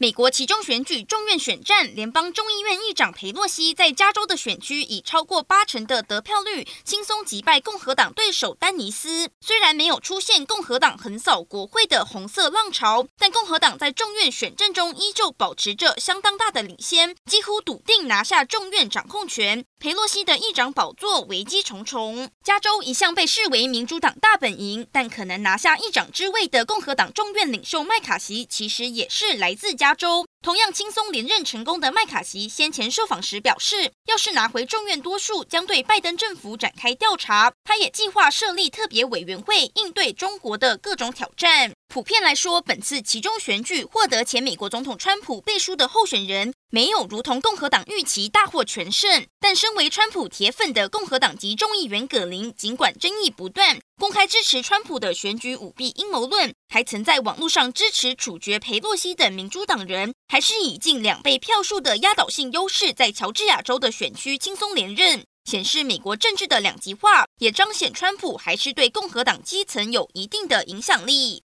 美国期中选举众院选战，联邦众议院议长裴洛西在加州的选区以超过八成的得票率，轻松击败共和党对手丹尼斯。虽然没有出现共和党横扫国会的红色浪潮，但共和党在众院选战中依旧保持着相当大的领先，几乎笃定拿下众院掌控权。裴洛西的议长宝座危机重重。加州一向被视为民主党大本营，但可能拿下议长之位的共和党众院领袖麦卡锡，其实也是来自加。加州同样轻松连任成功的麦卡锡先前受访时表示，要是拿回众院多数，将对拜登政府展开调查。他也计划设立特别委员会，应对中国的各种挑战。普遍来说，本次其中选举获得前美国总统川普背书的候选人，没有如同共和党预期大获全胜。但身为川普铁粉的共和党籍众议员葛林，尽管争议不断，公开支持川普的选举舞弊阴谋论，还曾在网络上支持处决裴洛西等民主党人，还是以近两倍票数的压倒性优势，在乔治亚州的选区轻松连任。显示美国政治的两极化，也彰显川普还是对共和党基层有一定的影响力。